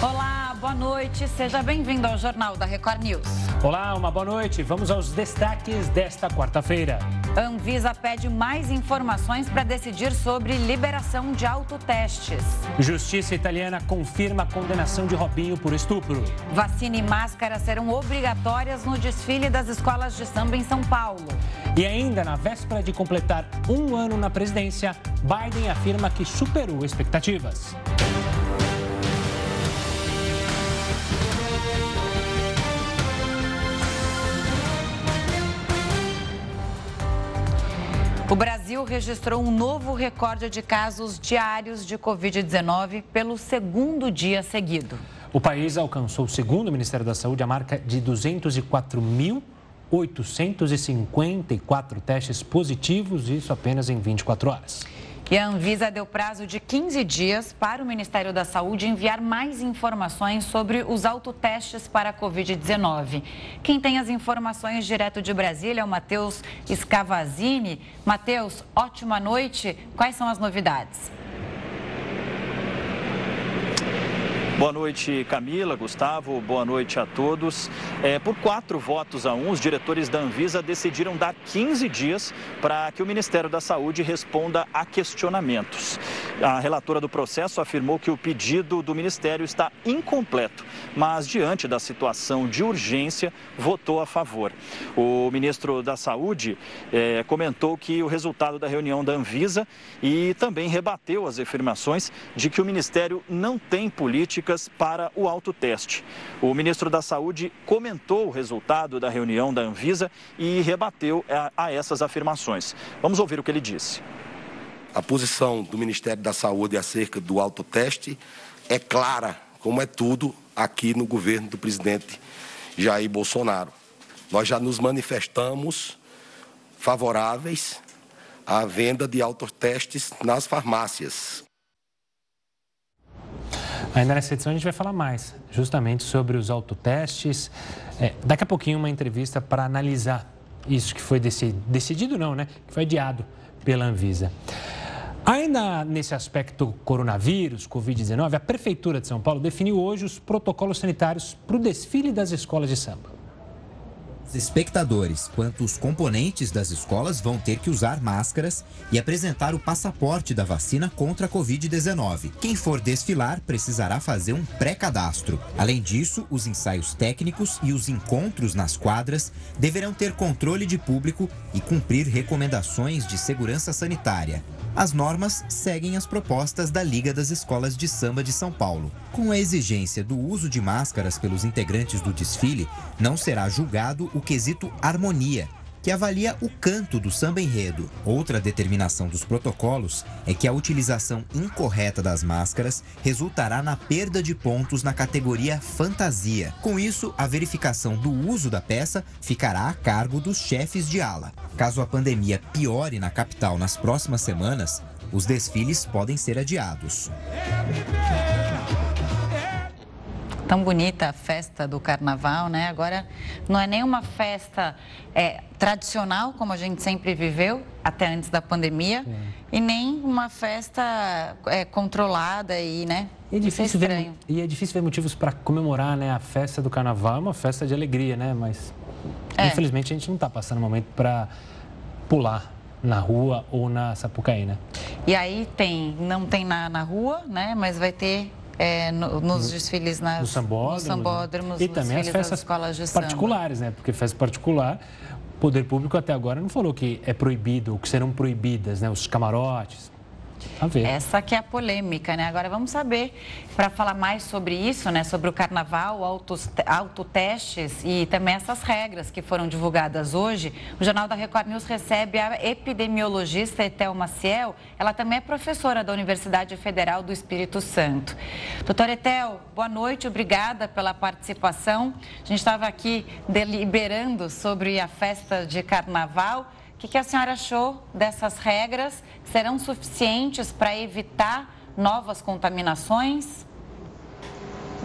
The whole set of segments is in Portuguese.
Olá, boa noite. Seja bem-vindo ao Jornal da Record News. Olá, uma boa noite. Vamos aos destaques desta quarta-feira. Anvisa pede mais informações para decidir sobre liberação de autotestes. Justiça italiana confirma a condenação de Robinho por estupro. Vacina e máscara serão obrigatórias no desfile das escolas de samba em São Paulo. E ainda na véspera de completar um ano na presidência, Biden afirma que superou expectativas. O Brasil registrou um novo recorde de casos diários de Covid-19 pelo segundo dia seguido. O país alcançou, segundo o Ministério da Saúde, a marca de 204.854 testes positivos, isso apenas em 24 horas. E a Anvisa deu prazo de 15 dias para o Ministério da Saúde enviar mais informações sobre os autotestes para a Covid-19. Quem tem as informações direto de Brasília é o Matheus Scavazini. Matheus, ótima noite. Quais são as novidades? Boa noite, Camila, Gustavo, boa noite a todos. É, por quatro votos a um, os diretores da Anvisa decidiram dar 15 dias para que o Ministério da Saúde responda a questionamentos. A relatora do processo afirmou que o pedido do Ministério está incompleto, mas diante da situação de urgência, votou a favor. O ministro da Saúde é, comentou que o resultado da reunião da Anvisa e também rebateu as afirmações de que o Ministério não tem política para o autoteste. O ministro da Saúde comentou o resultado da reunião da Anvisa e rebateu a, a essas afirmações. Vamos ouvir o que ele disse. A posição do Ministério da Saúde acerca do autoteste é clara, como é tudo aqui no governo do presidente Jair Bolsonaro. Nós já nos manifestamos favoráveis à venda de autotestes nas farmácias. Ainda nessa edição a gente vai falar mais justamente sobre os autotestes. É, daqui a pouquinho uma entrevista para analisar isso que foi decidido, decidido não, né? Que foi adiado pela Anvisa. Ainda nesse aspecto coronavírus, Covid-19, a Prefeitura de São Paulo definiu hoje os protocolos sanitários para o desfile das escolas de samba espectadores quanto os componentes das escolas vão ter que usar máscaras e apresentar o passaporte da vacina contra a Covid-19. Quem for desfilar precisará fazer um pré-cadastro. Além disso, os ensaios técnicos e os encontros nas quadras deverão ter controle de público e cumprir recomendações de segurança sanitária. As normas seguem as propostas da Liga das Escolas de Samba de São Paulo. Com a exigência do uso de máscaras pelos integrantes do desfile, não será julgado o quesito harmonia, que avalia o canto do samba enredo. Outra determinação dos protocolos é que a utilização incorreta das máscaras resultará na perda de pontos na categoria fantasia. Com isso, a verificação do uso da peça ficará a cargo dos chefes de ala. Caso a pandemia piore na capital nas próximas semanas, os desfiles podem ser adiados tão bonita a festa do carnaval, né? Agora não é nem uma festa é, tradicional, como a gente sempre viveu, até antes da pandemia, Sim. e nem uma festa é, controlada e, né? E é difícil ver, e é difícil ver motivos para comemorar né, a festa do carnaval, é uma festa de alegria, né? Mas é. infelizmente a gente não está passando um momento para pular na rua ou na Sapucaí, né? E aí tem, não tem na, na rua, né? Mas vai ter é, no, nos desfiles nas, nos sambódromos, nos sambódromos e também as festas particulares, né? Porque festa particular, o poder público até agora não falou que é proibido, ou que serão proibidas, né? Os camarotes, essa que é a polêmica, né? Agora vamos saber, para falar mais sobre isso, né? Sobre o carnaval, autos, autotestes e também essas regras que foram divulgadas hoje. O Jornal da Record News recebe a epidemiologista Etel Maciel. Ela também é professora da Universidade Federal do Espírito Santo. Doutora Etel, boa noite, obrigada pela participação. A gente estava aqui deliberando sobre a festa de carnaval. O que, que a senhora achou dessas regras? Serão suficientes para evitar novas contaminações?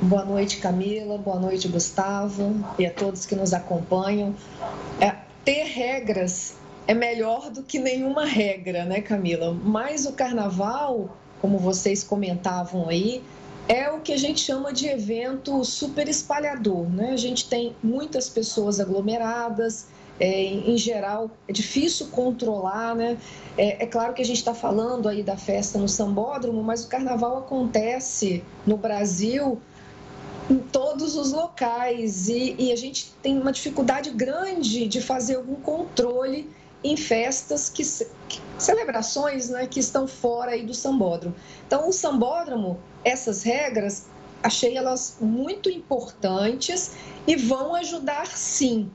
Boa noite, Camila. Boa noite, Gustavo. E a todos que nos acompanham. É, ter regras é melhor do que nenhuma regra, né, Camila? Mas o carnaval, como vocês comentavam aí, é o que a gente chama de evento super espalhador. Né? A gente tem muitas pessoas aglomeradas, é, em geral é difícil controlar, né? É, é claro que a gente está falando aí da festa no Sambódromo, mas o carnaval acontece no Brasil em todos os locais e, e, a gente tem uma dificuldade grande de fazer algum controle em festas que, que celebrações né, que estão fora aí do sambódromo. Então, o sambódromo, essas regras, achei elas muito importantes e vão ajudar sim,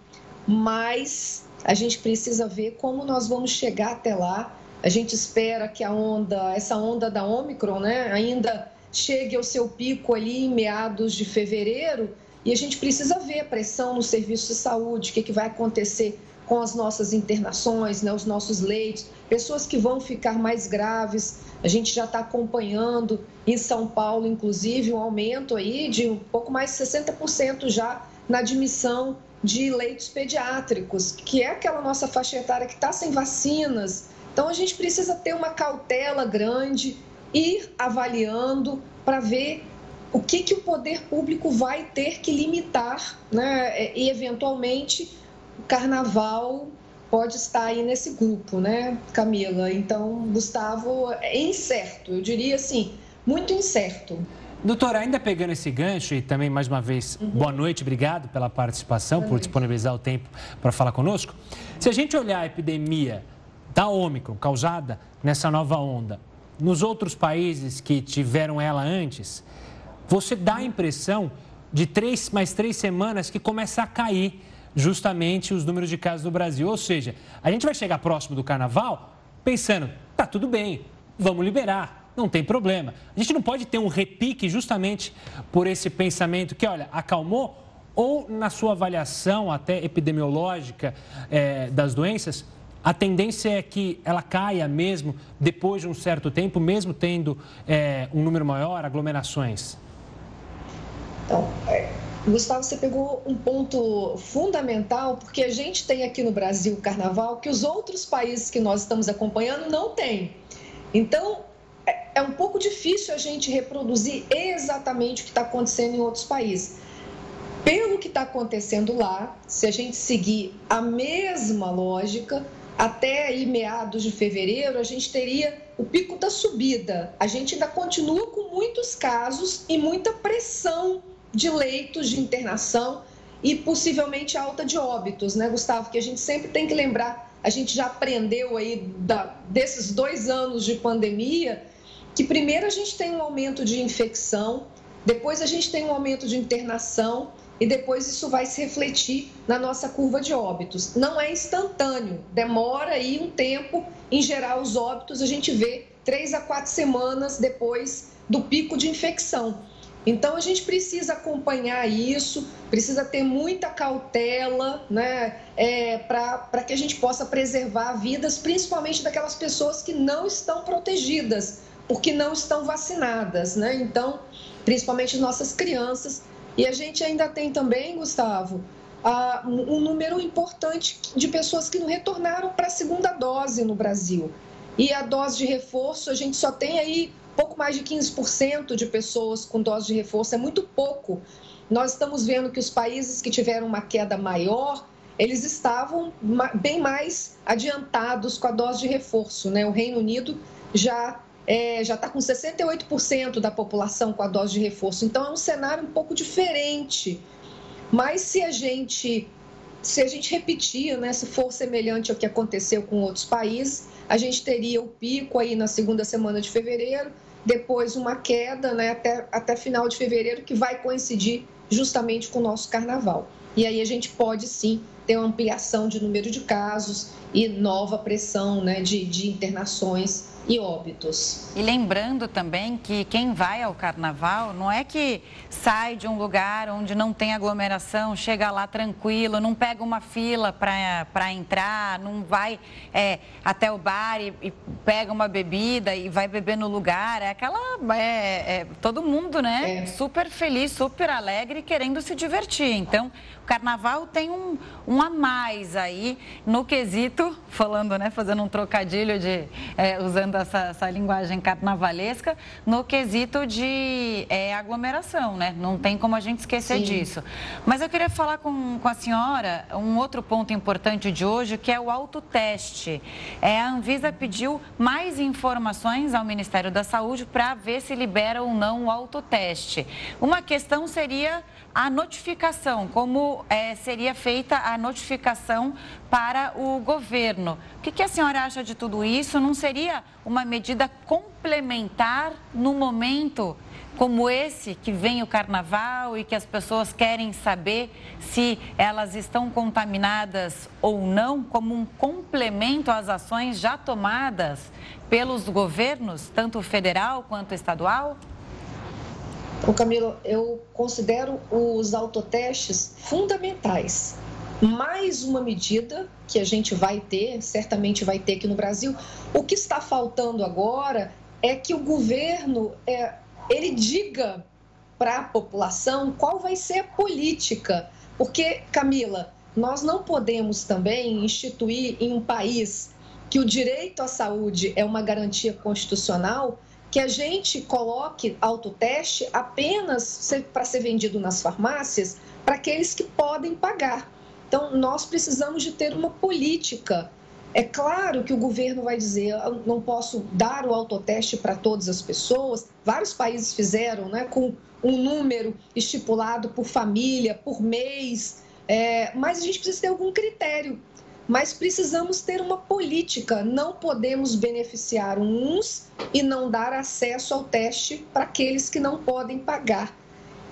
mas a gente precisa ver como nós vamos chegar até lá. A gente espera que a onda, essa onda da Omicron, né, ainda chegue ao seu pico ali em meados de fevereiro e a gente precisa ver a pressão no serviço de saúde, o que, que vai acontecer com as nossas internações, né, os nossos leitos, pessoas que vão ficar mais graves. A gente já está acompanhando em São Paulo, inclusive, um aumento aí de um pouco mais de 60% já na admissão de leitos pediátricos, que é aquela nossa faixa etária que está sem vacinas. Então a gente precisa ter uma cautela grande, ir avaliando para ver o que, que o poder público vai ter que limitar, né? E eventualmente o carnaval pode estar aí nesse grupo, né, Camila? Então, Gustavo, é incerto, eu diria assim, muito incerto. Doutora, ainda pegando esse gancho e também mais uma vez, uhum. boa noite, obrigado pela participação, boa por noite. disponibilizar o tempo para falar conosco. Se a gente olhar a epidemia da Ômicron causada nessa nova onda, nos outros países que tiveram ela antes, você dá a impressão de três mais três semanas que começa a cair justamente os números de casos do Brasil. Ou seja, a gente vai chegar próximo do carnaval pensando, tá tudo bem, vamos liberar, não tem problema. A gente não pode ter um repique justamente por esse pensamento que, olha, acalmou, ou na sua avaliação até epidemiológica é, das doenças, a tendência é que ela caia mesmo depois de um certo tempo, mesmo tendo é, um número maior, aglomerações? Então, é, Gustavo, você pegou um ponto fundamental, porque a gente tem aqui no Brasil o carnaval que os outros países que nós estamos acompanhando não têm. Então, é, é um pouco difícil a gente reproduzir exatamente o que está acontecendo em outros países. Pelo que está acontecendo lá, se a gente seguir a mesma lógica, até aí meados de fevereiro, a gente teria o pico da subida. A gente ainda continua com muitos casos e muita pressão de leitos de internação e possivelmente alta de óbitos, né, Gustavo? Que a gente sempre tem que lembrar, a gente já aprendeu aí da, desses dois anos de pandemia, que primeiro a gente tem um aumento de infecção, depois a gente tem um aumento de internação e depois isso vai se refletir na nossa curva de óbitos. Não é instantâneo, demora aí um tempo. Em geral, os óbitos a gente vê três a quatro semanas depois do pico de infecção. Então a gente precisa acompanhar isso, precisa ter muita cautela, né, é, para que a gente possa preservar vidas, principalmente daquelas pessoas que não estão protegidas, porque não estão vacinadas, né? Então, principalmente nossas crianças e a gente ainda tem também, Gustavo, um número importante de pessoas que não retornaram para a segunda dose no Brasil. E a dose de reforço, a gente só tem aí pouco mais de 15% de pessoas com dose de reforço, é muito pouco. Nós estamos vendo que os países que tiveram uma queda maior, eles estavam bem mais adiantados com a dose de reforço. Né? O Reino Unido já é, já está com 68% da população com a dose de reforço. Então é um cenário um pouco diferente. Mas se a gente se a gente repetir, né, se for semelhante ao que aconteceu com outros países, a gente teria o pico aí na segunda semana de fevereiro, depois uma queda né, até, até final de fevereiro, que vai coincidir justamente com o nosso carnaval. E aí a gente pode sim ter uma ampliação de número de casos e nova pressão né, de, de internações e óbitos. E lembrando também que quem vai ao carnaval não é que sai de um lugar onde não tem aglomeração, chega lá tranquilo, não pega uma fila para entrar, não vai é, até o bar e, e, pega uma bebida e vai beber no lugar. É aquela. É, é todo mundo, né? É. Super feliz, super alegre, querendo se divertir. Então, carnaval tem um, um a mais aí no quesito, falando, né, fazendo um trocadilho de é, usando essa, essa, linguagem carnavalesca, no quesito de é, aglomeração, né? Não tem como a gente esquecer Sim. disso. Mas eu queria falar com, com a senhora um outro ponto importante de hoje, que é o autoteste. É, a Anvisa pediu mais informações ao Ministério da Saúde para ver se libera ou não o autoteste. Uma questão seria a notificação, como é, seria feita a notificação para o governo. O que, que, a senhora acha de tudo isso? Não seria uma medida complementar no momento como esse que vem o carnaval e que as pessoas querem saber se elas estão contaminadas ou não, como um complemento às ações já tomadas pelos governos, tanto federal quanto estadual? O Camilo, eu considero os autotestes fundamentais. Mais uma medida que a gente vai ter, certamente vai ter aqui no Brasil. O que está faltando agora é que o governo é, ele diga para a população qual vai ser a política. Porque, Camila, nós não podemos também instituir em um país que o direito à saúde é uma garantia constitucional que a gente coloque autoteste apenas para ser vendido nas farmácias para aqueles que podem pagar. Então, nós precisamos de ter uma política. É claro que o governo vai dizer, eu não posso dar o autoteste para todas as pessoas. Vários países fizeram, né, com um número estipulado por família, por mês. É, mas a gente precisa ter algum critério mas precisamos ter uma política. Não podemos beneficiar uns e não dar acesso ao teste para aqueles que não podem pagar.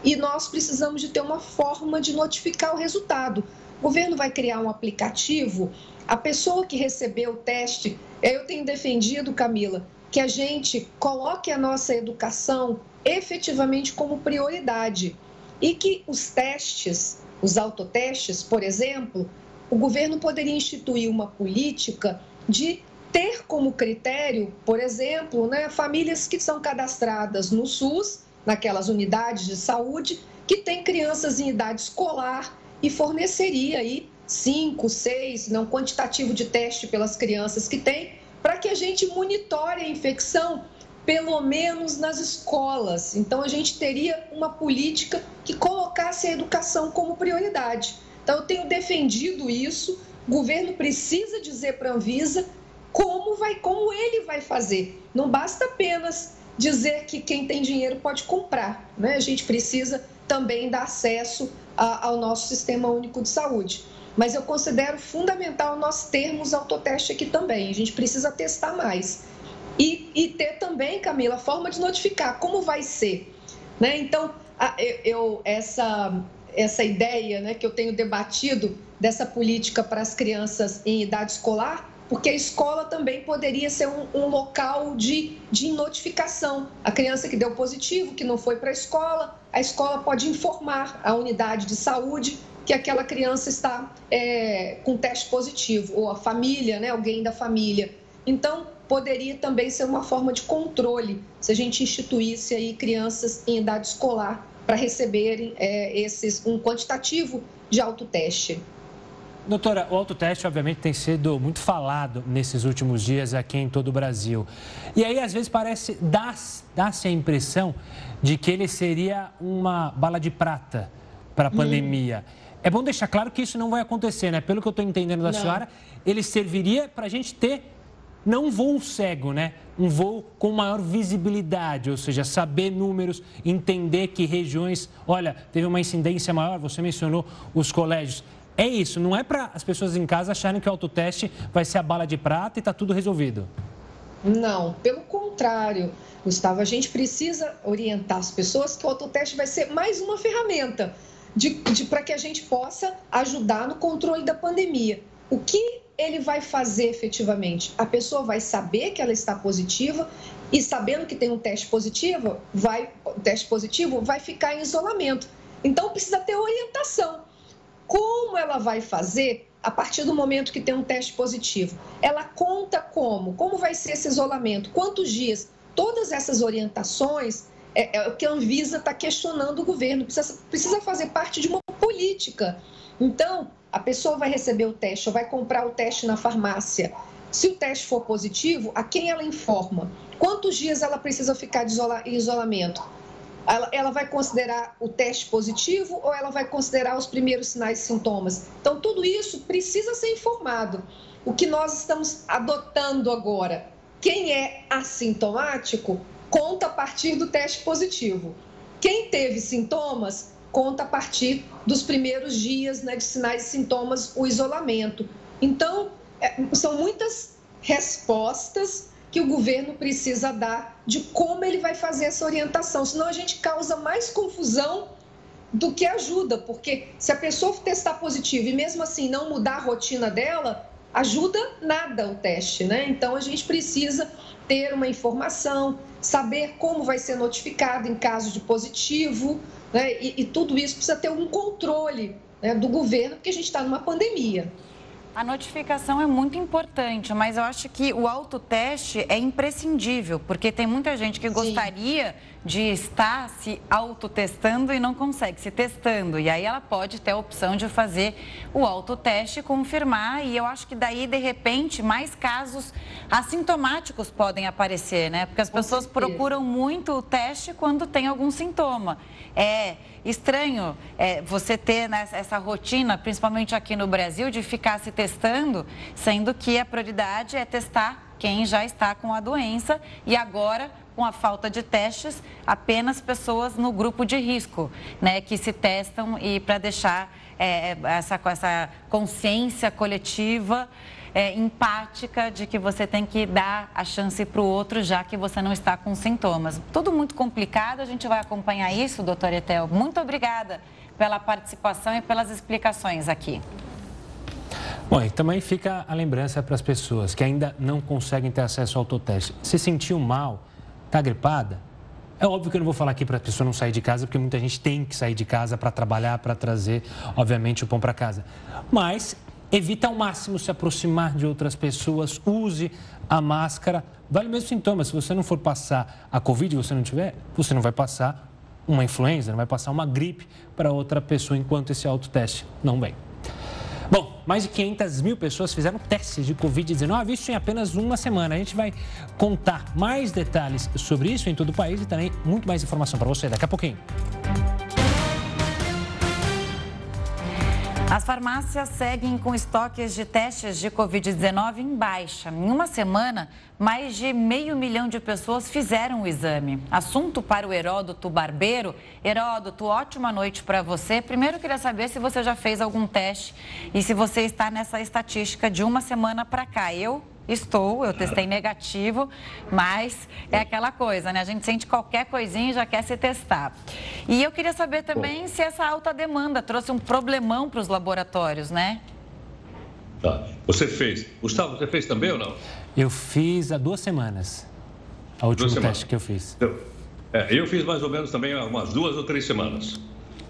E nós precisamos de ter uma forma de notificar o resultado. O governo vai criar um aplicativo. A pessoa que recebeu o teste, eu tenho defendido, Camila, que a gente coloque a nossa educação efetivamente como prioridade e que os testes, os autotestes, por exemplo, o governo poderia instituir uma política de ter como critério, por exemplo, né, famílias que são cadastradas no SUS, naquelas unidades de saúde, que têm crianças em idade escolar e forneceria aí cinco, seis, não quantitativo de teste pelas crianças que têm, para que a gente monitore a infecção pelo menos nas escolas. Então a gente teria uma política que colocasse a educação como prioridade. Então, eu tenho defendido isso. O governo precisa dizer para a Anvisa como, vai, como ele vai fazer. Não basta apenas dizer que quem tem dinheiro pode comprar. Né? A gente precisa também dar acesso a, ao nosso sistema único de saúde. Mas eu considero fundamental nós termos autoteste aqui também. A gente precisa testar mais. E, e ter também, Camila, a forma de notificar como vai ser. Né? Então, eu, essa essa ideia né, que eu tenho debatido dessa política para as crianças em idade escolar, porque a escola também poderia ser um, um local de, de notificação. A criança que deu positivo, que não foi para a escola, a escola pode informar a unidade de saúde que aquela criança está é, com teste positivo, ou a família, né, alguém da família. Então, poderia também ser uma forma de controle se a gente instituísse aí crianças em idade escolar para receberem é, esses, um quantitativo de autoteste. Doutora, o autoteste, obviamente, tem sido muito falado nesses últimos dias aqui em todo o Brasil. E aí, às vezes, parece, dá-se dá a impressão de que ele seria uma bala de prata para a hum. pandemia. Hum. É bom deixar claro que isso não vai acontecer, né? Pelo que eu estou entendendo da não. senhora, ele serviria para a gente ter não um voo cego, né? Um voo com maior visibilidade, ou seja, saber números, entender que regiões, olha, teve uma incidência maior, você mencionou os colégios. É isso, não é para as pessoas em casa acharem que o autoteste vai ser a bala de prata e está tudo resolvido. Não, pelo contrário, Gustavo, a gente precisa orientar as pessoas que o autoteste vai ser mais uma ferramenta de, de para que a gente possa ajudar no controle da pandemia. O que ele vai fazer efetivamente? A pessoa vai saber que ela está positiva e sabendo que tem um teste positivo, vai teste positivo, vai ficar em isolamento. Então precisa ter orientação. Como ela vai fazer a partir do momento que tem um teste positivo? Ela conta como? Como vai ser esse isolamento? Quantos dias? Todas essas orientações é, é o que a Anvisa está questionando o governo. Precisa, precisa fazer parte de uma política. Então, a pessoa vai receber o teste ou vai comprar o teste na farmácia. Se o teste for positivo, a quem ela informa? Quantos dias ela precisa ficar de isola em isolamento? Ela, ela, vai considerar o teste positivo ou ela vai considerar os primeiros sinais e sintomas? Então, tudo isso precisa ser informado. O que nós estamos adotando agora? Quem é assintomático conta a partir do teste positivo. Quem teve sintomas conta a partir dos primeiros dias né, de sinais e sintomas, o isolamento. Então, é, são muitas respostas que o governo precisa dar de como ele vai fazer essa orientação, senão a gente causa mais confusão do que ajuda, porque se a pessoa testar positivo e mesmo assim não mudar a rotina dela, ajuda nada o teste, né? Então a gente precisa ter uma informação, saber como vai ser notificado em caso de positivo, né? e, e tudo isso precisa ter um controle né, do governo, porque a gente está numa pandemia. A notificação é muito importante, mas eu acho que o autoteste é imprescindível, porque tem muita gente que Sim. gostaria de estar se autotestando e não consegue se testando. E aí ela pode ter a opção de fazer o autoteste e confirmar. E eu acho que daí, de repente, mais casos assintomáticos podem aparecer, né? Porque as pessoas procuram muito o teste quando tem algum sintoma. É estranho é, você ter né, essa rotina, principalmente aqui no Brasil, de ficar se testando, sendo que a prioridade é testar quem já está com a doença e agora com a falta de testes, apenas pessoas no grupo de risco, né, que se testam e para deixar é, essa, essa consciência coletiva é, empática de que você tem que dar a chance para o outro, já que você não está com sintomas. Tudo muito complicado, a gente vai acompanhar isso, doutor Etel. Muito obrigada pela participação e pelas explicações aqui. Bom, e também fica a lembrança para as pessoas que ainda não conseguem ter acesso ao autoteste. Se sentiu mal, está gripada, é óbvio que eu não vou falar aqui para a pessoa não sair de casa, porque muita gente tem que sair de casa para trabalhar, para trazer, obviamente, o pão para casa. Mas evite ao máximo se aproximar de outras pessoas, use a máscara. Vale o mesmo sintoma, se você não for passar a Covid você não tiver, você não vai passar uma influenza, não vai passar uma gripe para outra pessoa enquanto esse autoteste não vem. Bom, mais de 500 mil pessoas fizeram testes de Covid-19, isso em apenas uma semana. A gente vai contar mais detalhes sobre isso em todo o país e também muito mais informação para você daqui a pouquinho. As farmácias seguem com estoques de testes de Covid-19 em baixa. Em uma semana, mais de meio milhão de pessoas fizeram o exame. Assunto para o Heródoto Barbeiro. Heródoto, ótima noite para você. Primeiro, queria saber se você já fez algum teste e se você está nessa estatística de uma semana para cá. Eu Estou, eu testei negativo, mas é aquela coisa, né? A gente sente qualquer coisinha e já quer se testar. E eu queria saber também Bom. se essa alta demanda trouxe um problemão para os laboratórios, né? Tá. Você fez. Gustavo, você fez também ou não? Eu fiz há duas semanas. A última teste que eu fiz. Eu, é, eu fiz mais ou menos também há umas duas ou três semanas.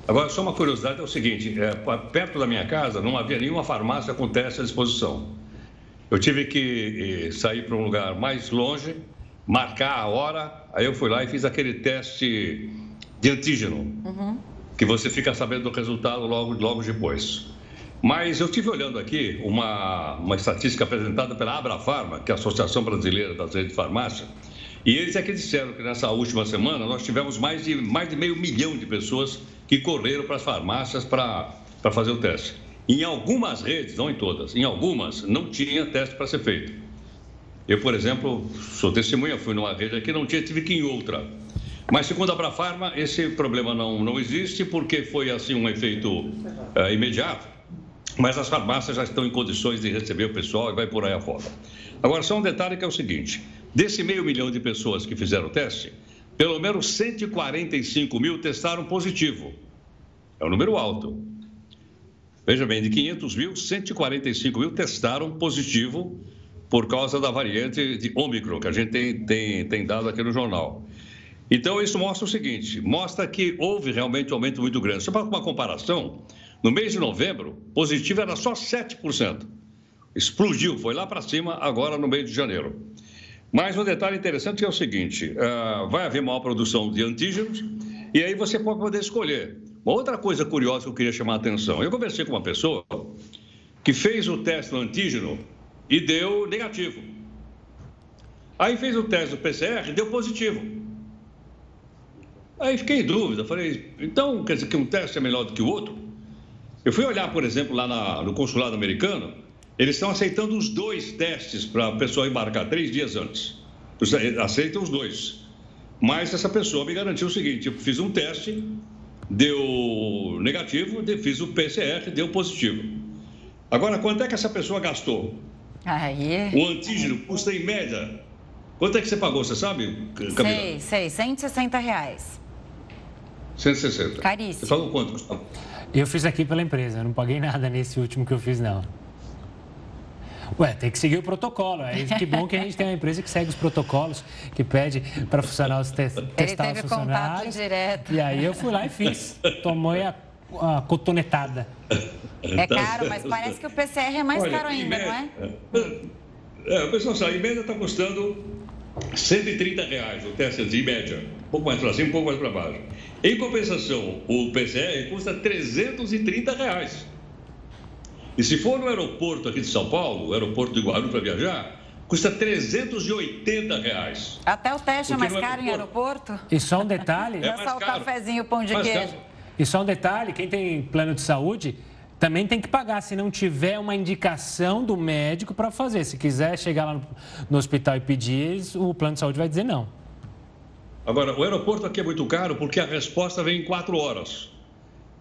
Agora, só uma curiosidade é o seguinte: é, perto da minha casa não havia nenhuma farmácia com teste à disposição. Eu tive que eh, sair para um lugar mais longe, marcar a hora, aí eu fui lá e fiz aquele teste de antígeno, uhum. que você fica sabendo do resultado logo, logo depois. Mas eu tive olhando aqui uma, uma estatística apresentada pela Abrafarma, que é a Associação Brasileira das Redes de Farmácia, e eles é que disseram que nessa última semana nós tivemos mais de, mais de meio milhão de pessoas que correram para as farmácias para fazer o teste. Em algumas redes, não em todas, em algumas não tinha teste para ser feito. Eu, por exemplo, sou testemunha, fui numa rede aqui, não tinha, tive que ir em outra. Mas, segundo a Brafarma, esse problema não, não existe porque foi assim um efeito uh, imediato. Mas as farmácias já estão em condições de receber o pessoal e vai por aí afora. Agora, só um detalhe que é o seguinte: desse meio milhão de pessoas que fizeram o teste, pelo menos 145 mil testaram positivo. É um número alto. Veja bem, de 500 mil, 145 mil testaram positivo por causa da variante de Ômicron, que a gente tem, tem, tem dado aqui no jornal. Então, isso mostra o seguinte: mostra que houve realmente um aumento muito grande. Só para uma comparação, no mês de novembro, positivo era só 7%. Explodiu, foi lá para cima, agora no mês de janeiro. Mas um detalhe interessante é o seguinte: uh, vai haver maior produção de antígenos, e aí você pode poder escolher Uma outra coisa curiosa que eu queria chamar a atenção. Eu conversei com uma pessoa que fez o teste do antígeno e deu negativo. Aí fez o teste do PCR e deu positivo. Aí fiquei em dúvida, falei, então quer dizer que um teste é melhor do que o outro? Eu fui olhar, por exemplo, lá na, no consulado americano, eles estão aceitando os dois testes para a pessoa embarcar três dias antes. Aceitam os dois. Mas essa pessoa me garantiu o seguinte: eu fiz um teste, deu negativo, fiz o PCR, deu positivo. Agora, quanto é que essa pessoa gastou? Aí. O antígeno custa em média. Quanto é que você pagou, você sabe, Camila? Sei, sei, 160 reais. 160. Caríssimo. Você pagou quanto, Gustavo? Eu fiz aqui pela empresa, eu não paguei nada nesse último que eu fiz, não. Ué, tem que seguir o protocolo. Aí que bom que a gente tem uma empresa que segue os protocolos, que pede para funcionários te testar os funcionários. direto. E aí eu fui lá e fiz. Tomou a, a cotonetada. É caro, mas parece que o PCR é mais Olha, caro ainda, média, não é? É, o pessoal sabe, em média está custando 130 reais o teste de média. Um pouco mais para cima, um pouco mais para baixo. Em compensação, o PCR custa 330 reais. E se for no aeroporto aqui de São Paulo, o aeroporto de Guarulhos para viajar, custa 380 reais. Até o teste é mais caro em aeroporto? E só um detalhe... É, é só o cafezinho, o pão de queijo. Caro. E só um detalhe, quem tem plano de saúde também tem que pagar se não tiver uma indicação do médico para fazer. Se quiser chegar lá no, no hospital e pedir, o plano de saúde vai dizer não. Agora, o aeroporto aqui é muito caro porque a resposta vem em quatro horas.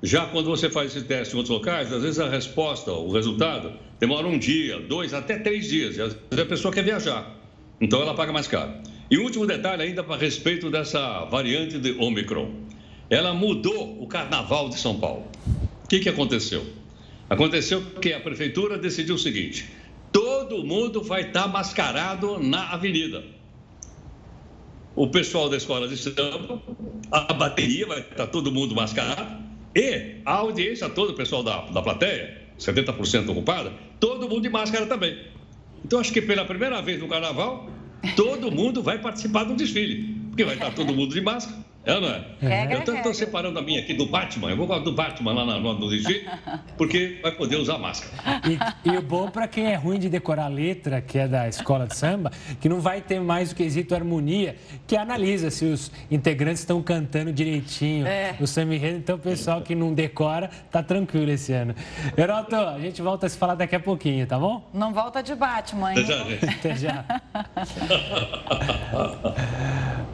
Já quando você faz esse teste em outros locais, às vezes a resposta, o resultado, demora um dia, dois, até três dias. E às vezes a pessoa quer viajar. Então ela paga mais caro. E um último detalhe ainda a respeito dessa variante de Omicron. Ela mudou o carnaval de São Paulo. O que, que aconteceu? Aconteceu que a prefeitura decidiu o seguinte: todo mundo vai estar mascarado na avenida. O pessoal da escola de samba, a bateria vai estar todo mundo mascarado e a audiência toda, o pessoal da, da plateia, 70% ocupada, todo mundo de máscara também. Então, acho que pela primeira vez no carnaval, todo mundo vai participar do desfile, porque vai estar todo mundo de máscara. É ou não é? é eu estou separando a minha aqui do Batman. Eu vou colocar do Batman lá na, no desfile, porque vai poder usar máscara. E, e o bom para quem é ruim de decorar letra, que é da escola de samba, que não vai ter mais o quesito harmonia, que analisa se os integrantes estão cantando direitinho é. o enredo. Então, o pessoal que não decora, tá tranquilo esse ano. Heroto, a gente volta a se falar daqui a pouquinho, tá bom? Não volta de Batman, hein? Até já, gente. Até já.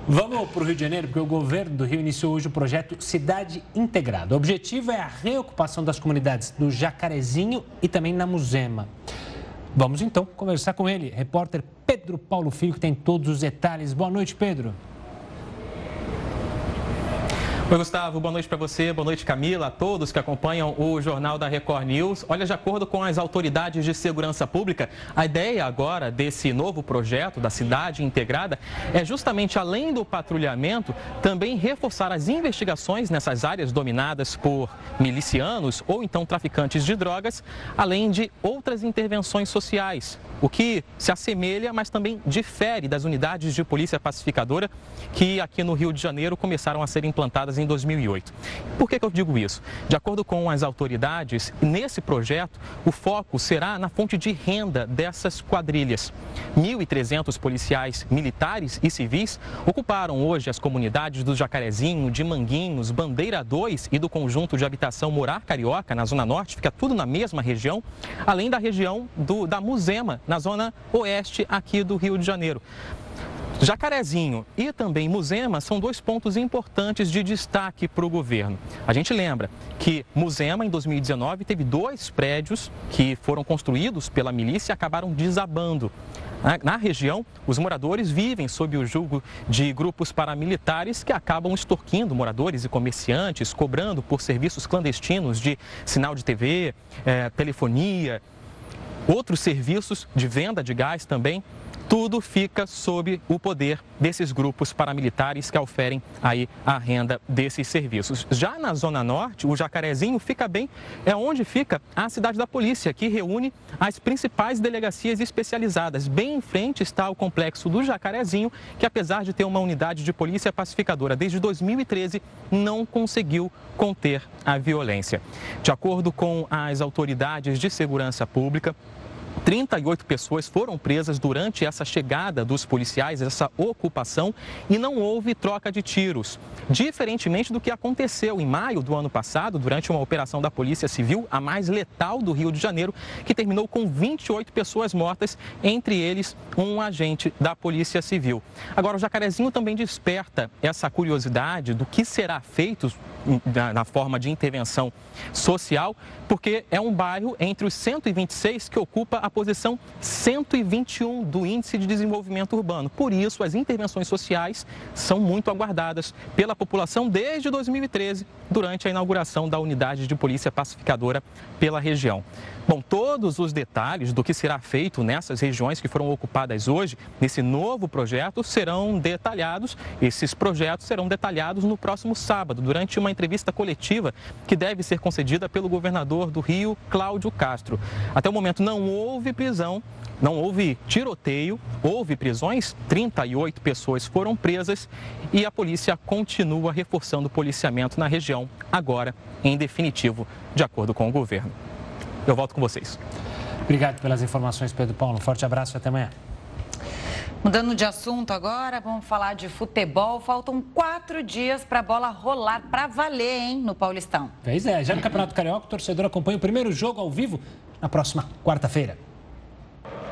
Vamos para o Rio de Janeiro, porque o governo do Rio iniciou hoje o projeto Cidade Integrada. O objetivo é a reocupação das comunidades do Jacarezinho e também na Muzema. Vamos então conversar com ele, repórter Pedro Paulo Filho, que tem todos os detalhes. Boa noite, Pedro. Oi, Gustavo, boa noite para você, boa noite, Camila, a todos que acompanham o Jornal da Record News. Olha, de acordo com as autoridades de segurança pública, a ideia agora desse novo projeto da cidade integrada é justamente, além do patrulhamento, também reforçar as investigações nessas áreas dominadas por milicianos ou então traficantes de drogas, além de outras intervenções sociais, o que se assemelha, mas também difere das unidades de polícia pacificadora que aqui no Rio de Janeiro começaram a ser implantadas 2008. Por que, que eu digo isso? De acordo com as autoridades, nesse projeto, o foco será na fonte de renda dessas quadrilhas. 1.300 policiais militares e civis ocuparam hoje as comunidades do Jacarezinho, de Manguinhos, Bandeira 2 e do conjunto de habitação Morar Carioca, na Zona Norte, fica tudo na mesma região, além da região do, da Muzema, na Zona Oeste aqui do Rio de Janeiro. Jacarezinho e também Muzema são dois pontos importantes de destaque para o governo. A gente lembra que Muzema, em 2019, teve dois prédios que foram construídos pela milícia e acabaram desabando. Na região, os moradores vivem sob o julgo de grupos paramilitares que acabam extorquindo moradores e comerciantes, cobrando por serviços clandestinos de sinal de TV, eh, telefonia, outros serviços de venda de gás também tudo fica sob o poder desses grupos paramilitares que oferem aí a renda desses serviços. Já na Zona Norte, o Jacarezinho fica bem, é onde fica a cidade da polícia, que reúne as principais delegacias especializadas. Bem em frente está o complexo do Jacarezinho, que apesar de ter uma unidade de polícia pacificadora desde 2013, não conseguiu conter a violência. De acordo com as autoridades de segurança pública, 38 pessoas foram presas durante essa chegada dos policiais, essa ocupação, e não houve troca de tiros. Diferentemente do que aconteceu em maio do ano passado, durante uma operação da Polícia Civil, a mais letal do Rio de Janeiro, que terminou com 28 pessoas mortas, entre eles um agente da Polícia Civil. Agora, o Jacarezinho também desperta essa curiosidade do que será feito na forma de intervenção social, porque é um bairro entre os 126 que ocupa a posição 121 do Índice de Desenvolvimento Urbano. Por isso, as intervenções sociais são muito aguardadas pela população desde 2013, durante a inauguração da unidade de polícia pacificadora pela região. Bom, todos os detalhes do que será feito nessas regiões que foram ocupadas hoje, nesse novo projeto, serão detalhados. Esses projetos serão detalhados no próximo sábado, durante uma entrevista coletiva que deve ser concedida pelo governador do Rio, Cláudio Castro. Até o momento não houve prisão, não houve tiroteio, houve prisões, 38 pessoas foram presas e a polícia continua reforçando o policiamento na região, agora em definitivo, de acordo com o governo. Eu volto com vocês. Obrigado pelas informações, Pedro Paulo. Um forte abraço e até amanhã. Mudando de assunto agora, vamos falar de futebol. Faltam quatro dias para a bola rolar para valer, hein, no Paulistão. Pois é, já no Campeonato Carioca, o torcedor acompanha o primeiro jogo ao vivo na próxima quarta-feira.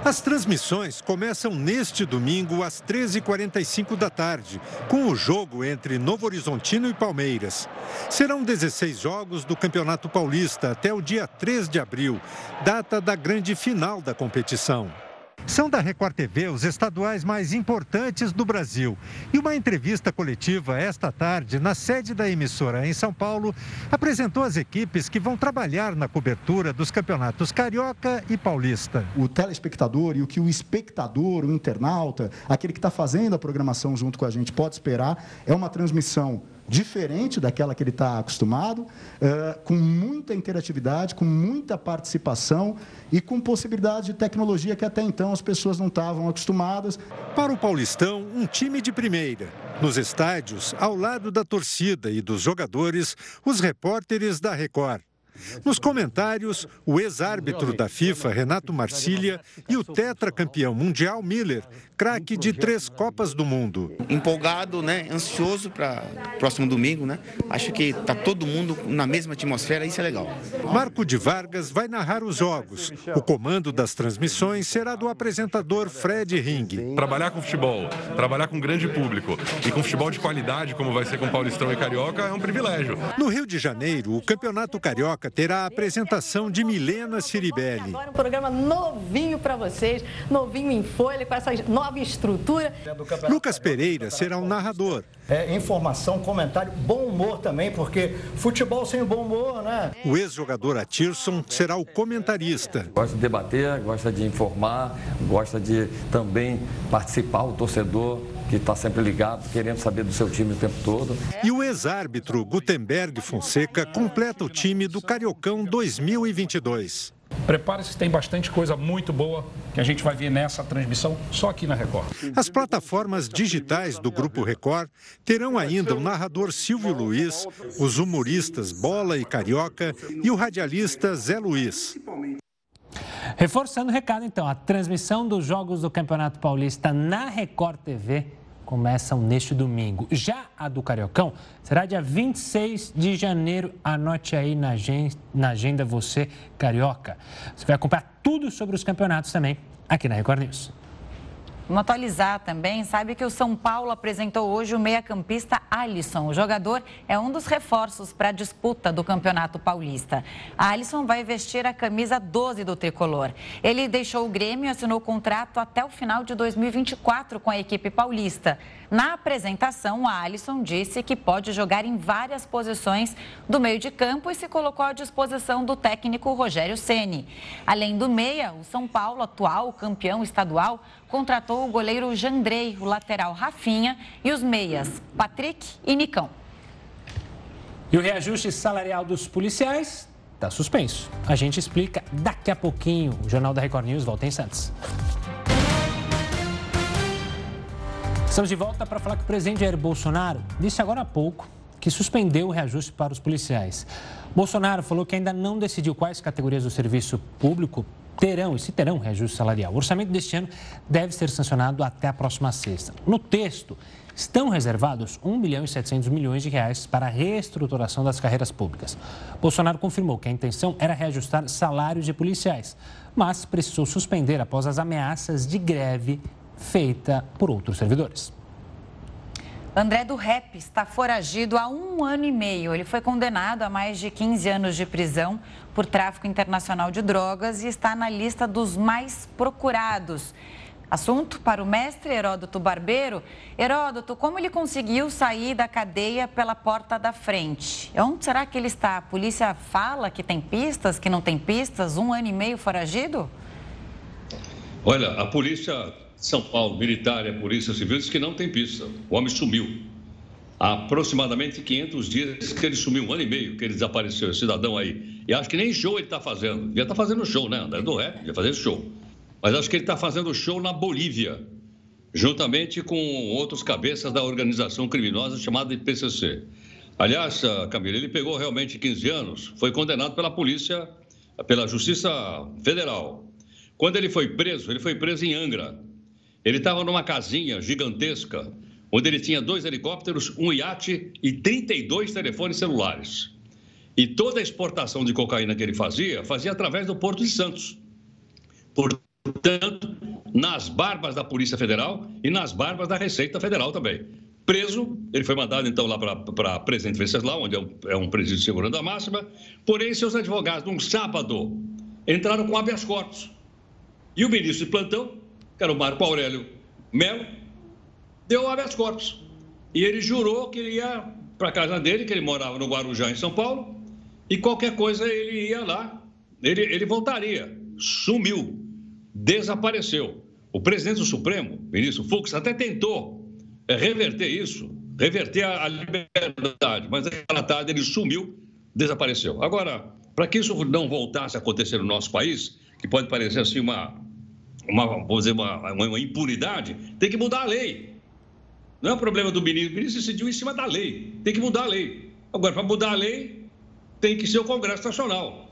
As transmissões começam neste domingo às 13h45 da tarde, com o jogo entre Novo Horizontino e Palmeiras. Serão 16 jogos do Campeonato Paulista até o dia 3 de abril, data da grande final da competição. São da Record TV os estaduais mais importantes do Brasil. E uma entrevista coletiva esta tarde, na sede da emissora em São Paulo, apresentou as equipes que vão trabalhar na cobertura dos campeonatos Carioca e Paulista. O telespectador e o que o espectador, o internauta, aquele que está fazendo a programação junto com a gente pode esperar é uma transmissão diferente daquela que ele está acostumado, uh, com muita interatividade, com muita participação e com possibilidade de tecnologia que até então as pessoas não estavam acostumadas. Para o Paulistão, um time de primeira. Nos estádios, ao lado da torcida e dos jogadores, os repórteres da Record. Nos comentários, o ex-árbitro da FIFA, Renato Marcília, e o tetracampeão mundial Miller, craque de três Copas do Mundo. Empolgado, né? ansioso para o próximo domingo. Né? Acho que está todo mundo na mesma atmosfera, isso é legal. Marco de Vargas vai narrar os jogos. O comando das transmissões será do apresentador Fred Ring. Trabalhar com futebol, trabalhar com grande público e com futebol de qualidade, como vai ser com Paulistão e Carioca, é um privilégio. No Rio de Janeiro, o Campeonato Carioca terá a apresentação de Milena Ciribelli. Agora um programa novinho para vocês, novinho em folha, com essas novas nova estrutura. Lucas Pereira será o narrador. É, informação, comentário, bom humor também, porque futebol sem bom humor, né? O ex-jogador Atirson será o comentarista. Gosta de debater, gosta de informar, gosta de também participar, o torcedor que está sempre ligado, querendo saber do seu time o tempo todo. E o ex-árbitro Gutenberg Fonseca completa o time do Cariocão 2022. Prepare-se, tem bastante coisa muito boa que a gente vai ver nessa transmissão só aqui na Record. As plataformas digitais do Grupo Record terão ainda o narrador Silvio Luiz, os humoristas Bola e Carioca e o radialista Zé Luiz. Reforçando o recado, então, a transmissão dos Jogos do Campeonato Paulista na Record TV começam neste domingo. Já a do Cariocão será dia 26 de janeiro. Anote aí na agenda, você, Carioca. Você vai acompanhar tudo sobre os campeonatos também aqui na Record News. Vamos atualizar também. Sabe que o São Paulo apresentou hoje o meia-campista Alisson. O jogador é um dos reforços para a disputa do Campeonato Paulista. A Alisson vai vestir a camisa 12 do tricolor. Ele deixou o Grêmio e assinou contrato até o final de 2024 com a equipe paulista. Na apresentação, a Alisson disse que pode jogar em várias posições do meio de campo e se colocou à disposição do técnico Rogério Ceni. Além do meia, o São Paulo, atual campeão estadual, contratou o goleiro Jandrei, o lateral Rafinha e os meias Patrick e Nicão. E o reajuste salarial dos policiais está suspenso. A gente explica daqui a pouquinho. O Jornal da Record News volta em Santos. Estamos de volta para falar que o presidente Jair Bolsonaro disse agora há pouco que suspendeu o reajuste para os policiais. Bolsonaro falou que ainda não decidiu quais categorias do serviço público terão e se terão reajuste salarial. O orçamento deste ano deve ser sancionado até a próxima sexta. No texto, estão reservados 1 bilhão e 700 milhões de reais para a reestruturação das carreiras públicas. Bolsonaro confirmou que a intenção era reajustar salários de policiais, mas precisou suspender após as ameaças de greve feita por outros servidores. André do Rep está foragido há um ano e meio. Ele foi condenado a mais de 15 anos de prisão por tráfico internacional de drogas e está na lista dos mais procurados. Assunto para o mestre Heródoto Barbeiro. Heródoto, como ele conseguiu sair da cadeia pela porta da frente? Onde será que ele está? A polícia fala que tem pistas, que não tem pistas? Um ano e meio foragido? Olha, a polícia São Paulo, militar e a polícia civil diz que não tem pista. O homem sumiu. Há aproximadamente 500 dias que ele sumiu, um ano e meio que ele desapareceu, esse cidadão aí. E acho que nem show ele está fazendo. Já está fazendo show, né, André? Do rap, já fazer show. Mas acho que ele está fazendo show na Bolívia, juntamente com outros cabeças da organização criminosa chamada PCC. Aliás, Camila, ele pegou realmente 15 anos, foi condenado pela polícia, pela Justiça Federal. Quando ele foi preso, ele foi preso em Angra. Ele estava numa casinha gigantesca, onde ele tinha dois helicópteros, um iate e 32 telefones celulares. E toda a exportação de cocaína que ele fazia, fazia através do Porto de Santos. Por portanto, nas barbas da Polícia Federal e nas barbas da Receita Federal também. Preso, ele foi mandado então lá para Presidente Venceslau, onde é um, é um presídio de segurança máxima, porém seus advogados, num sábado, entraram com habeas corpus. E o ministro de plantão, que era o Marco Aurélio Melo, deu habeas corpus. E ele jurou que ele ia para a casa dele, que ele morava no Guarujá, em São Paulo, e qualquer coisa ele ia lá, ele, ele voltaria. Sumiu desapareceu. O presidente do Supremo, ministro Fux, até tentou é, reverter isso, reverter a, a liberdade, mas naquela tarde ele sumiu, desapareceu. Agora, para que isso não voltasse a acontecer no nosso país, que pode parecer assim uma, uma vamos dizer, uma, uma impunidade, tem que mudar a lei. Não é um problema do ministro, o ministro decidiu em cima da lei, tem que mudar a lei. Agora, para mudar a lei, tem que ser o Congresso Nacional.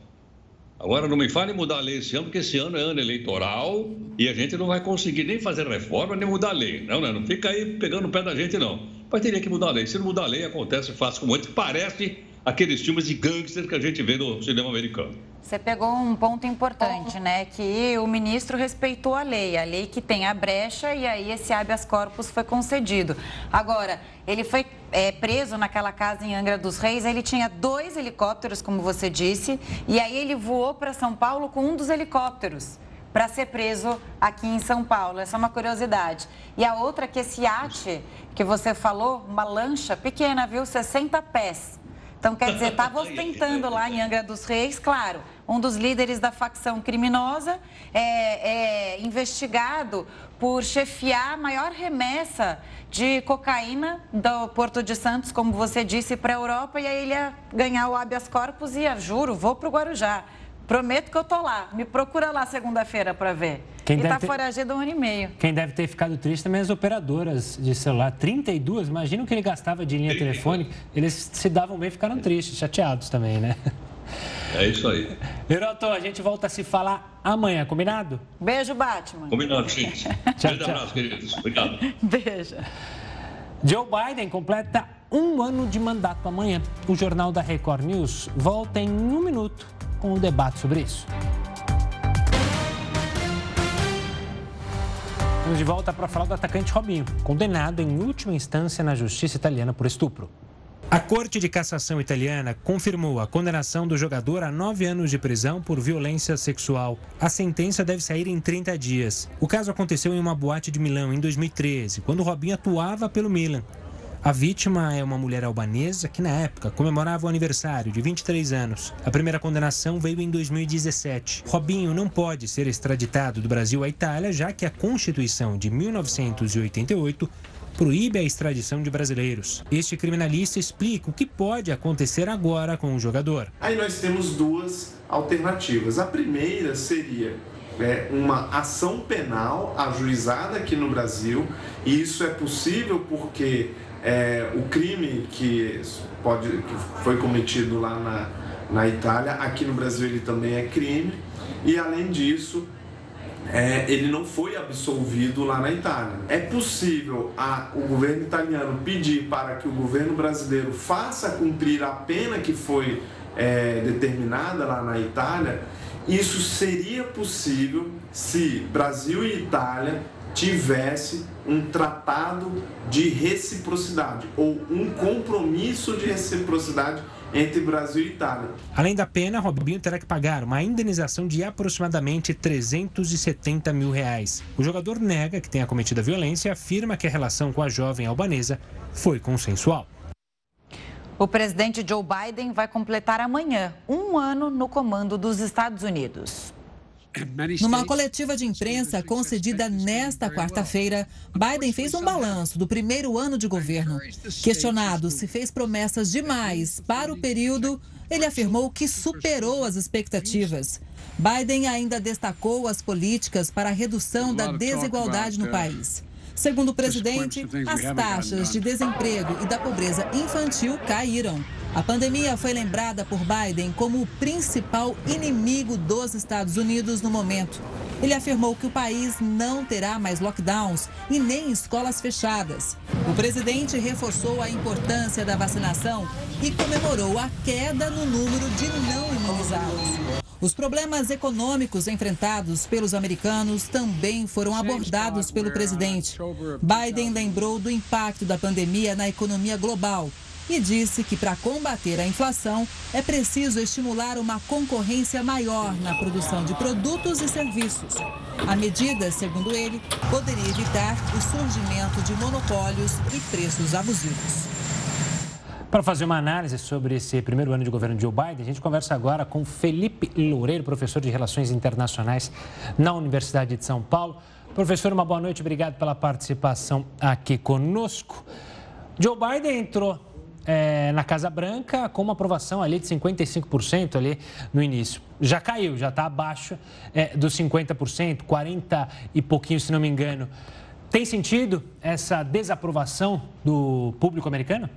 Agora não me fale em mudar a lei esse ano, porque esse ano é ano eleitoral e a gente não vai conseguir nem fazer reforma nem mudar a lei. Não, não, não fica aí pegando o pé da gente, não. Mas teria que mudar a lei. Se não mudar a lei, acontece fácil como antes. Parece aqueles filmes de gangster que a gente vê no cinema americano. Você pegou um ponto importante, né? Que o ministro respeitou a lei, a lei que tem a brecha e aí esse habeas corpus foi concedido. Agora, ele foi é, preso naquela casa em Angra dos Reis, ele tinha dois helicópteros, como você disse, e aí ele voou para São Paulo com um dos helicópteros para ser preso aqui em São Paulo. Essa é uma curiosidade. E a outra é que esse iate que você falou, uma lancha pequena, viu? 60 pés. Então, quer dizer, estava ostentando lá em Angra dos Reis, claro, um dos líderes da facção criminosa, é, é investigado por chefiar a maior remessa de cocaína do Porto de Santos, como você disse, para a Europa, e aí ele ia ganhar o habeas corpus e ia, juro, vou para o Guarujá. Prometo que eu tô lá. Me procura lá segunda-feira para ver. Quem e está ter... foragido um ano e meio. Quem deve ter ficado triste também é as operadoras de celular. 32, imagina o que ele gastava de linha telefônica. Eles se davam bem ficaram tristes, chateados também, né? É isso aí. Heroto, a gente volta a se falar amanhã, combinado? Beijo, Batman. Combinado, gente. tchau, Grande tchau. abraço, queridos. Obrigado. Beijo. Joe Biden completa um ano de mandato amanhã. O Jornal da Record News volta em um minuto com um debate sobre isso. Vamos de volta para falar do atacante Robinho, condenado em última instância na justiça italiana por estupro. A Corte de Cassação italiana confirmou a condenação do jogador a nove anos de prisão por violência sexual. A sentença deve sair em 30 dias. O caso aconteceu em uma boate de Milão em 2013, quando Robinho atuava pelo Milan. A vítima é uma mulher albanesa que, na época, comemorava o aniversário de 23 anos. A primeira condenação veio em 2017. Robinho não pode ser extraditado do Brasil à Itália, já que a Constituição de 1988 proíbe a extradição de brasileiros. Este criminalista explica o que pode acontecer agora com o jogador. Aí nós temos duas alternativas. A primeira seria é, uma ação penal ajuizada aqui no Brasil, e isso é possível porque é, o crime que, pode, que foi cometido lá na, na Itália, aqui no Brasil ele também é crime, e além disso, é, ele não foi absolvido lá na Itália. É possível a, o governo italiano pedir para que o governo brasileiro faça cumprir a pena que foi é, determinada lá na Itália. Isso seria possível se Brasil e Itália tivesse um tratado de reciprocidade ou um compromisso de reciprocidade entre Brasil e Itália. Além da pena, Robinho terá que pagar uma indenização de aproximadamente 370 mil reais. O jogador nega que tenha cometido a violência e afirma que a relação com a jovem albanesa foi consensual. O presidente Joe Biden vai completar amanhã um ano no comando dos Estados Unidos. Numa coletiva de imprensa concedida nesta quarta-feira, Biden fez um balanço do primeiro ano de governo. Questionado se fez promessas demais para o período, ele afirmou que superou as expectativas. Biden ainda destacou as políticas para a redução da desigualdade no país. Segundo o presidente, as taxas de desemprego e da pobreza infantil caíram. A pandemia foi lembrada por Biden como o principal inimigo dos Estados Unidos no momento. Ele afirmou que o país não terá mais lockdowns e nem escolas fechadas. O presidente reforçou a importância da vacinação e comemorou a queda no número de não imunizados. Os problemas econômicos enfrentados pelos americanos também foram abordados pelo presidente. Biden lembrou do impacto da pandemia na economia global e disse que para combater a inflação é preciso estimular uma concorrência maior na produção de produtos e serviços. A medida, segundo ele, poderia evitar o surgimento de monopólios e preços abusivos. Para fazer uma análise sobre esse primeiro ano de governo de Joe Biden, a gente conversa agora com Felipe Loureiro, professor de Relações Internacionais na Universidade de São Paulo. Professor, uma boa noite, obrigado pela participação aqui conosco. Joe Biden entrou é, na Casa Branca com uma aprovação ali de 55% ali no início. Já caiu, já está abaixo é, dos 50%, 40 e pouquinho, se não me engano. Tem sentido essa desaprovação do público americano?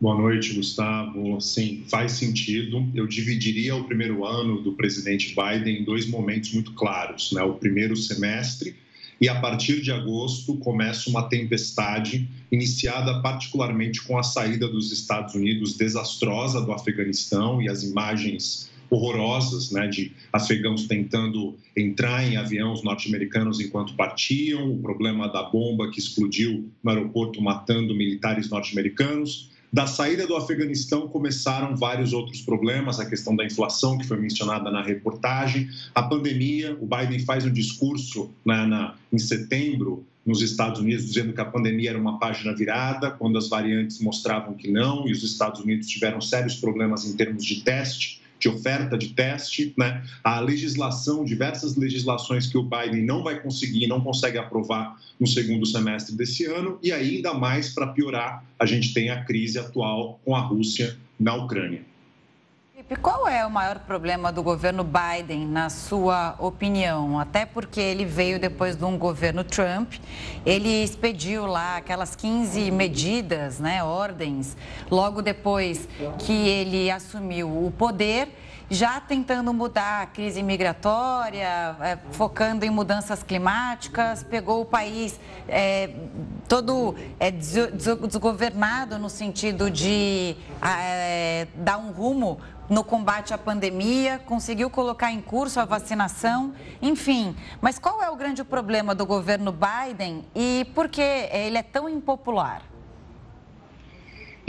Boa noite, Gustavo. Sim, faz sentido. Eu dividiria o primeiro ano do presidente Biden em dois momentos muito claros. Né? O primeiro semestre, e a partir de agosto começa uma tempestade iniciada particularmente com a saída dos Estados Unidos desastrosa do Afeganistão e as imagens horrorosas né, de afegãos tentando entrar em aviões norte-americanos enquanto partiam, o problema da bomba que explodiu no aeroporto matando militares norte-americanos da saída do Afeganistão começaram vários outros problemas, a questão da inflação, que foi mencionada na reportagem, a pandemia. O Biden faz um discurso né, na, em setembro nos Estados Unidos dizendo que a pandemia era uma página virada, quando as variantes mostravam que não, e os Estados Unidos tiveram sérios problemas em termos de teste de oferta de teste, né? a legislação, diversas legislações que o Biden não vai conseguir, não consegue aprovar no segundo semestre desse ano, e ainda mais para piorar, a gente tem a crise atual com a Rússia na Ucrânia. Qual é o maior problema do governo Biden, na sua opinião? Até porque ele veio depois de um governo Trump, ele expediu lá aquelas 15 medidas, né, ordens, logo depois que ele assumiu o poder já tentando mudar a crise migratória, é, focando em mudanças climáticas, pegou o país é, todo é, desgovernado no sentido de é, dar um rumo no combate à pandemia, conseguiu colocar em curso a vacinação, enfim. Mas qual é o grande problema do governo Biden e por que ele é tão impopular?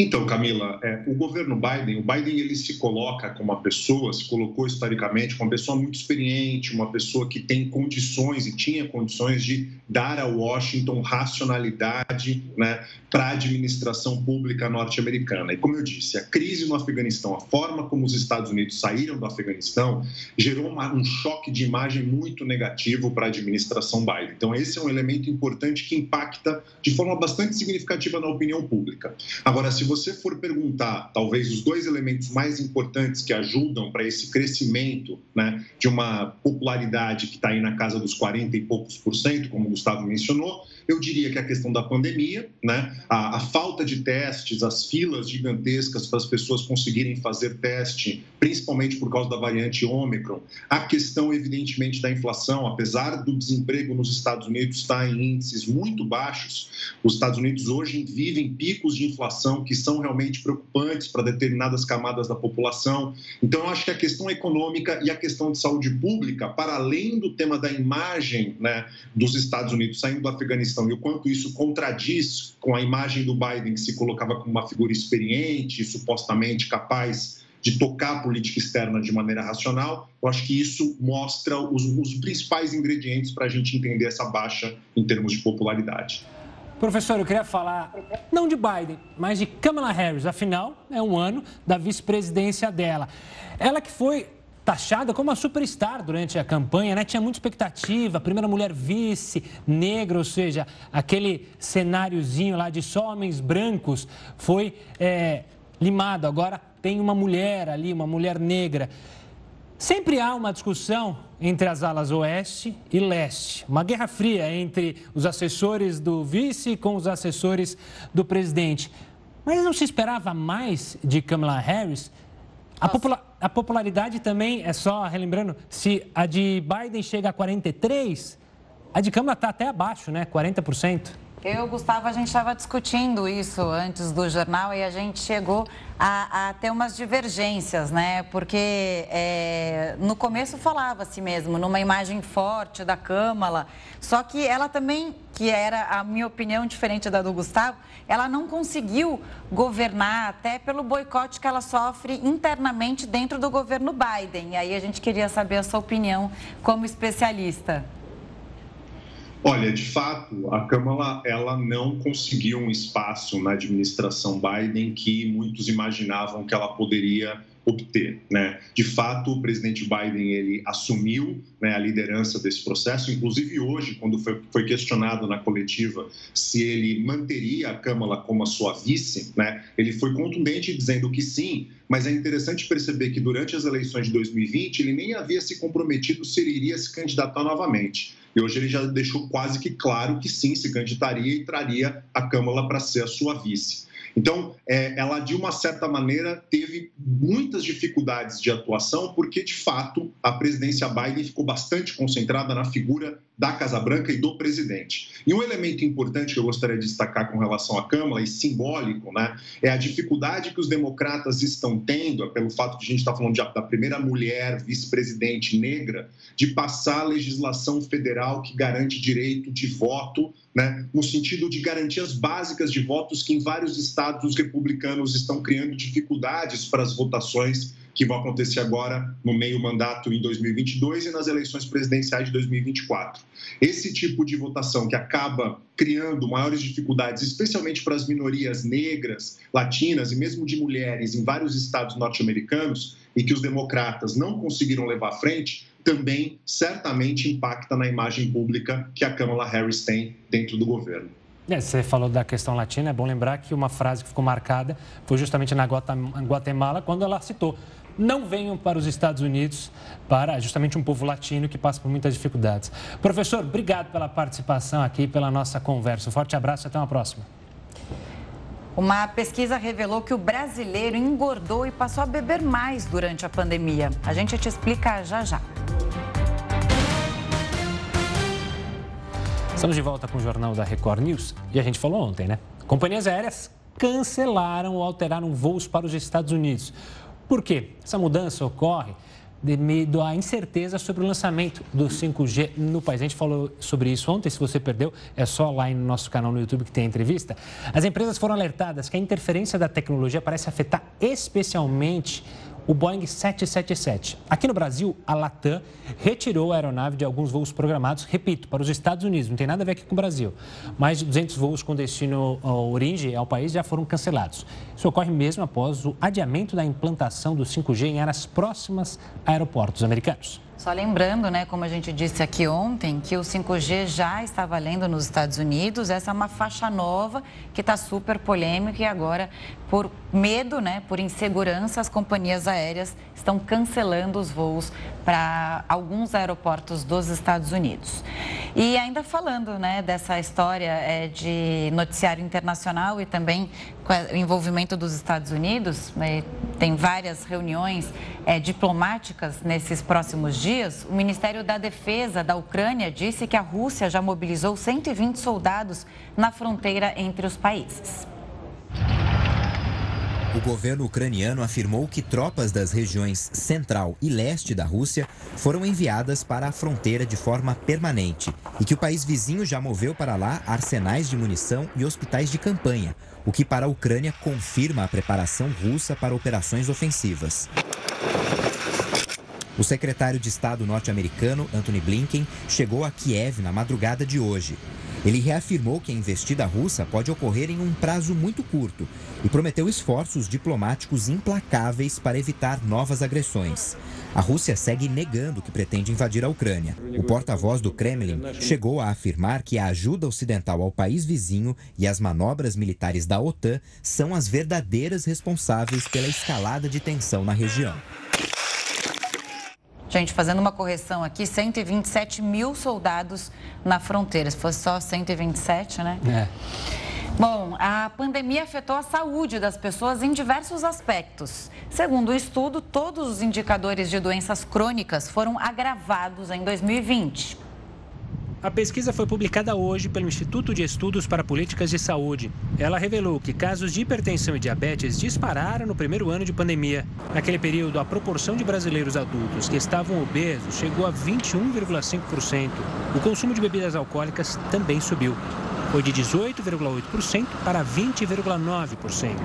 Então, Camila, é, o governo Biden, o Biden ele se coloca como uma pessoa, se colocou historicamente como uma pessoa muito experiente, uma pessoa que tem condições e tinha condições de dar a Washington racionalidade né, para a administração pública norte-americana. E como eu disse, a crise no Afeganistão, a forma como os Estados Unidos saíram do Afeganistão, gerou uma, um choque de imagem muito negativo para a administração Biden. Então, esse é um elemento importante que impacta de forma bastante significativa na opinião pública. Agora, se você for perguntar, talvez, os dois elementos mais importantes que ajudam para esse crescimento né, de uma popularidade que está aí na casa dos 40 e poucos por cento, como o Gustavo mencionou, eu diria que a questão da pandemia, né, a, a falta de testes, as filas gigantescas para as pessoas conseguirem fazer teste, principalmente por causa da variante Ômicron, a questão, evidentemente, da inflação, apesar do desemprego nos Estados Unidos estar em índices muito baixos, os Estados Unidos hoje vivem picos de inflação que são realmente preocupantes para determinadas camadas da população. Então, eu acho que a questão econômica e a questão de saúde pública, para além do tema da imagem né, dos Estados Unidos saindo do Afeganistão, e o quanto isso contradiz com a imagem do Biden, que se colocava como uma figura experiente, supostamente capaz de tocar a política externa de maneira racional, eu acho que isso mostra os, os principais ingredientes para a gente entender essa baixa em termos de popularidade. Professor, eu queria falar não de Biden, mas de Kamala Harris. Afinal, é um ano da vice-presidência dela. Ela que foi taxada como uma superstar durante a campanha, né? Tinha muita expectativa, primeira mulher vice, negra, ou seja, aquele cenáriozinho lá de só homens brancos foi é, limado. Agora tem uma mulher ali, uma mulher negra. Sempre há uma discussão entre as alas oeste e leste, uma guerra fria entre os assessores do vice com os assessores do presidente. Mas não se esperava mais de Kamala Harris? A, popula a, popularidade também, é só relembrando, se a de Biden chega a 43, a de Câmara está até abaixo, né? 40%. Eu, Gustavo, a gente estava discutindo isso antes do jornal e a gente chegou a, a ter umas divergências, né? Porque é, no começo falava-se mesmo numa imagem forte da Câmara, só que ela também, que era a minha opinião diferente da do Gustavo, ela não conseguiu governar até pelo boicote que ela sofre internamente dentro do governo Biden. E aí a gente queria saber a sua opinião como especialista. Olha, de fato, a Câmara ela não conseguiu um espaço na administração Biden que muitos imaginavam que ela poderia obter. Né? De fato, o presidente Biden ele assumiu né, a liderança desse processo, inclusive hoje, quando foi, foi, questionado na coletiva se ele manteria a Câmara como a sua vice, né, ele foi contundente dizendo que sim, mas é interessante perceber que durante as eleições de 2020 ele nem havia se comprometido se ele iria se candidatar novamente. E hoje ele já deixou quase que claro que sim, se candidataria e traria a Câmara para ser a sua vice. Então, é, ela, de uma certa maneira, teve muitas dificuldades de atuação, porque, de fato, a presidência Biden ficou bastante concentrada na figura da Casa Branca e do presidente. E um elemento importante que eu gostaria de destacar com relação à Câmara, e simbólico, né, é a dificuldade que os democratas estão tendo, pelo fato de a gente estar falando de, da primeira mulher vice-presidente negra, de passar a legislação federal que garante direito de voto, né, no sentido de garantias básicas de votos que em vários estados os republicanos estão criando dificuldades para as votações que vão acontecer agora no meio mandato em 2022 e nas eleições presidenciais de 2024. Esse tipo de votação que acaba criando maiores dificuldades, especialmente para as minorias negras, latinas e mesmo de mulheres em vários estados norte-americanos, e que os democratas não conseguiram levar à frente, também certamente impacta na imagem pública que a Kamala Harris tem dentro do governo. É, você falou da questão latina, é bom lembrar que uma frase que ficou marcada foi justamente na Guatemala, quando ela citou não venham para os Estados Unidos, para justamente um povo latino que passa por muitas dificuldades. Professor, obrigado pela participação aqui, pela nossa conversa. Um forte abraço e até uma próxima. Uma pesquisa revelou que o brasileiro engordou e passou a beber mais durante a pandemia. A gente te explica já já. Estamos de volta com o Jornal da Record News e a gente falou ontem, né? Companhias aéreas cancelaram ou alteraram voos para os Estados Unidos. Por quê? Essa mudança ocorre devido à incerteza sobre o lançamento do 5G no país. A gente falou sobre isso ontem, se você perdeu, é só lá no nosso canal no YouTube que tem a entrevista. As empresas foram alertadas que a interferência da tecnologia parece afetar especialmente o Boeing 777. Aqui no Brasil, a Latam retirou a aeronave de alguns voos programados, repito, para os Estados Unidos, não tem nada a ver aqui com o Brasil. Mais de 200 voos com destino origem ao país já foram cancelados. Isso ocorre mesmo após o adiamento da implantação do 5G em áreas próximas a aeroportos americanos. Só lembrando, né, como a gente disse aqui ontem, que o 5G já está valendo nos Estados Unidos. Essa é uma faixa nova que está super polêmica e agora, por medo, né, por insegurança, as companhias aéreas estão cancelando os voos para alguns aeroportos dos Estados Unidos. E ainda falando, né, dessa história é, de noticiário internacional e também o envolvimento dos Estados Unidos, né, tem várias reuniões é, diplomáticas nesses próximos dias. O Ministério da Defesa da Ucrânia disse que a Rússia já mobilizou 120 soldados na fronteira entre os países. O governo ucraniano afirmou que tropas das regiões central e leste da Rússia foram enviadas para a fronteira de forma permanente e que o país vizinho já moveu para lá arsenais de munição e hospitais de campanha, o que para a Ucrânia confirma a preparação russa para operações ofensivas. O secretário de Estado norte-americano, Anthony Blinken, chegou a Kiev na madrugada de hoje. Ele reafirmou que a investida russa pode ocorrer em um prazo muito curto e prometeu esforços diplomáticos implacáveis para evitar novas agressões. A Rússia segue negando que pretende invadir a Ucrânia. O porta-voz do Kremlin chegou a afirmar que a ajuda ocidental ao país vizinho e as manobras militares da OTAN são as verdadeiras responsáveis pela escalada de tensão na região. Gente, fazendo uma correção aqui, 127 mil soldados na fronteira. Se fosse só 127, né? É. Bom, a pandemia afetou a saúde das pessoas em diversos aspectos. Segundo o estudo, todos os indicadores de doenças crônicas foram agravados em 2020. A pesquisa foi publicada hoje pelo Instituto de Estudos para Políticas de Saúde. Ela revelou que casos de hipertensão e diabetes dispararam no primeiro ano de pandemia. Naquele período, a proporção de brasileiros adultos que estavam obesos chegou a 21,5%. O consumo de bebidas alcoólicas também subiu. Foi de 18,8% para 20,9%.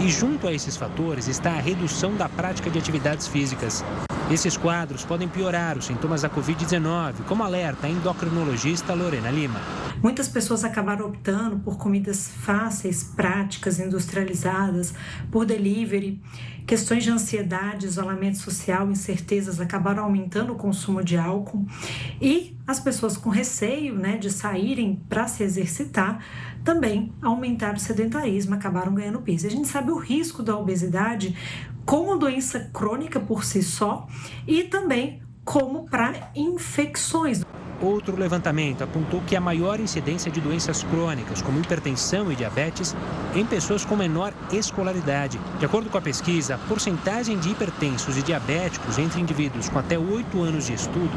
E junto a esses fatores está a redução da prática de atividades físicas. Esses quadros podem piorar os sintomas da Covid-19, como alerta a endocrinologista Lorena Lima. Muitas pessoas acabaram optando por comidas fáceis, práticas, industrializadas, por delivery. Questões de ansiedade, isolamento social, incertezas acabaram aumentando o consumo de álcool e as pessoas com receio né, de saírem para se exercitar também aumentaram o sedentarismo, acabaram ganhando peso. A gente sabe o risco da obesidade como doença crônica por si só e também como para infecções. Outro levantamento apontou que a maior incidência de doenças crônicas, como hipertensão e diabetes, em pessoas com menor escolaridade. De acordo com a pesquisa, a porcentagem de hipertensos e diabéticos entre indivíduos com até 8 anos de estudo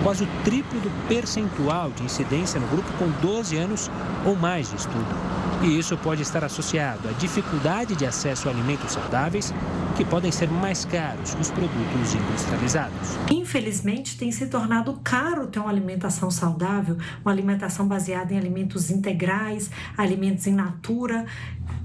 é quase o triplo do percentual de incidência no grupo com 12 anos ou mais de estudo. E isso pode estar associado à dificuldade de acesso a alimentos saudáveis, que podem ser mais caros que os produtos industrializados. Infelizmente, tem se tornado caro ter uma alimentação saudável, uma alimentação baseada em alimentos integrais, alimentos em natura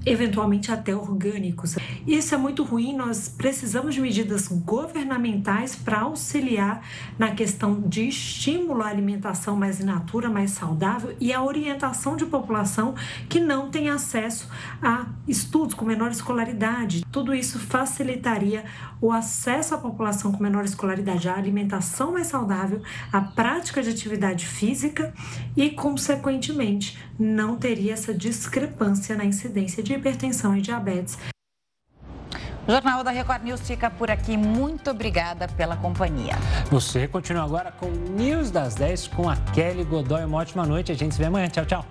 eventualmente até orgânicos. Isso é muito ruim, nós precisamos de medidas governamentais para auxiliar na questão de estímulo à alimentação mais in natura, mais saudável e a orientação de população que não tem acesso a estudos com menor escolaridade. Tudo isso facilitaria o acesso à população com menor escolaridade à alimentação mais saudável, à prática de atividade física e, consequentemente, não teria essa discrepância na incidência de hipertensão e diabetes. O Jornal da Record News fica por aqui. Muito obrigada pela companhia. Você continua agora com o News das 10 com a Kelly Godoy. Uma ótima noite. A gente se vê amanhã. Tchau, tchau.